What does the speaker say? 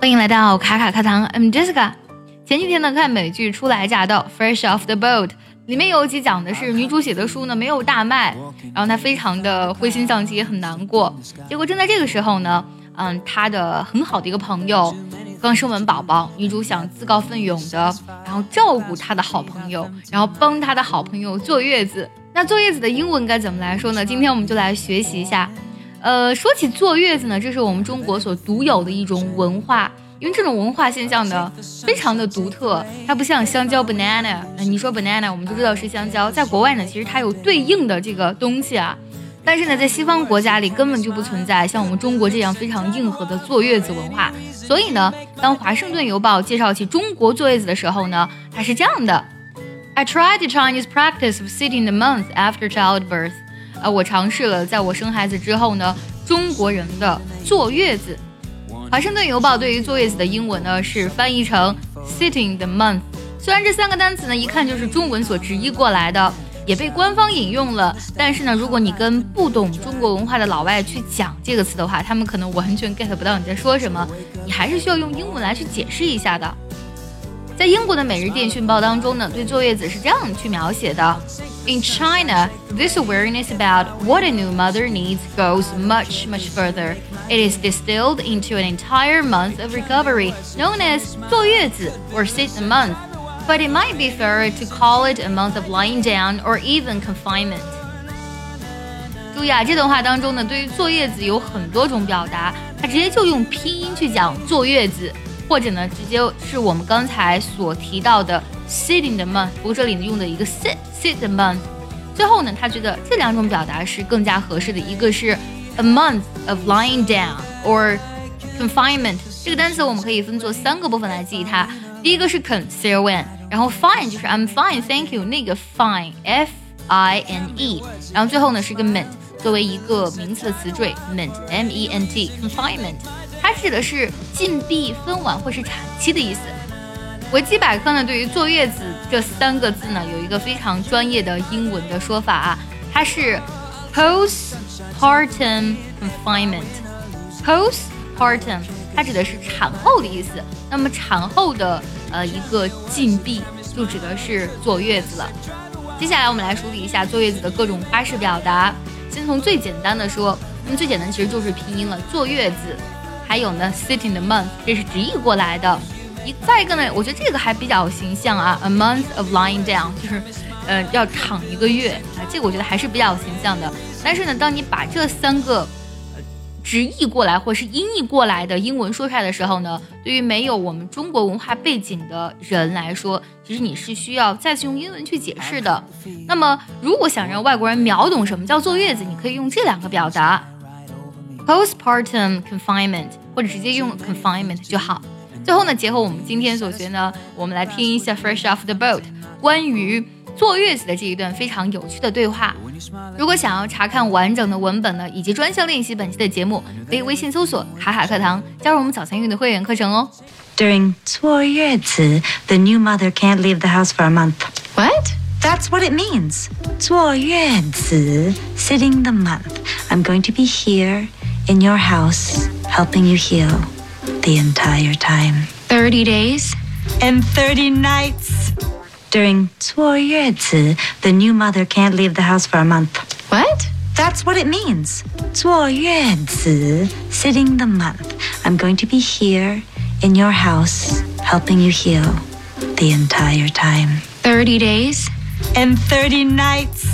欢迎来到卡卡课堂，I'm Jessica。前几天呢，看美剧《初来乍到》（Fresh Off the Boat），里面有一集讲的是女主写的书呢没有大卖，然后她非常的灰心丧气，也很难过。结果正在这个时候呢，嗯，她的很好的一个朋友刚生完宝宝，女主想自告奋勇的，然后照顾她的好朋友，然后帮她的好朋友坐月子。那坐月子的英文该怎么来说呢？今天我们就来学习一下。呃，说起坐月子呢，这是我们中国所独有的一种文化，因为这种文化现象呢，非常的独特。它不像香蕉 banana，你说 banana，我们就知道是香蕉。在国外呢，其实它有对应的这个东西啊，但是呢，在西方国家里根本就不存在像我们中国这样非常硬核的坐月子文化。所以呢，当华盛顿邮报介绍起中国坐月子的时候呢，它是这样的：I tried the Chinese practice of sitting the month after childbirth。啊，我尝试了，在我生孩子之后呢，中国人的坐月子。华盛顿邮报对于坐月子的英文呢是翻译成 sitting the month。虽然这三个单词呢一看就是中文所直译过来的，也被官方引用了，但是呢，如果你跟不懂中国文化的老外去讲这个词的话，他们可能完全 get 不到你在说什么，你还是需要用英文来去解释一下的。在英国的《每日电讯报》当中呢，对坐月子是这样去描写的：In China, this awareness about what a new mother needs goes much, much further. It is distilled into an entire month of recovery, known as 坐月子 or sit the month. But it might be fairer to call it a month of lying down or even confinement. 注意啊，这段话当中呢，对于坐月子有很多种表达，它直接就用拼音去讲坐月子。 或者呢，直接是我们刚才所提到的 sitting the month，不过这里呢用的一个 sit sit the month。最后呢，他觉得这两种表达是更加合适的，一个是 a month of lying down or confinement。这个单词我们可以分作三个部分来记忆它。第一个是 con c o n，然后 fine 就是 I'm fine，thank you，那个 fine f i n e，然后最后呢是一个 ment，作为一个名词的词缀 ment m e n t confinement。指的是禁闭、分娩或是产期的意思。维基百科呢，对于坐月子这三个字呢，有一个非常专业的英文的说法啊，它是 postpartum confinement。postpartum 它指的是产后的意思。那么产后的呃一个禁闭就指的是坐月子了。接下来我们来梳理一下坐月子的各种花式表达。先从最简单的说，那么最简单其实就是拼音了，坐月子。还有呢，sitting the month，这是直译过来的。一再一个呢，我觉得这个还比较形象啊，a month of lying down，就是，呃，要躺一个月啊，这个我觉得还是比较形象的。但是呢，当你把这三个直译过来或是音译过来的英文说出来的时候呢，对于没有我们中国文化背景的人来说，其实你是需要再次用英文去解释的。那么，如果想让外国人秒懂什么叫坐月子，你可以用这两个表达。Postpartum confinement，或者直接用 confinement 就好。最后呢，结合我们今天所学呢，我们来听一下 Fresh off the boat 关于坐月子的这一段非常有趣的对话。如果想要查看完整的文本呢，以及专项练习本期的节目，可以微信搜索“卡卡课堂”，加入我们早餐运的会员课程哦。During 坐月子，the new mother can't leave the house for a month. What? That's what it means. 坐月子，sitting the month. I'm going to be here in your house, helping you heal the entire time. 30 days? And 30 nights. During 坐月子, the new mother can't leave the house for a month. What? That's what it means. 坐月子, sitting the month. I'm going to be here in your house, helping you heal the entire time. 30 days? And 30 nights.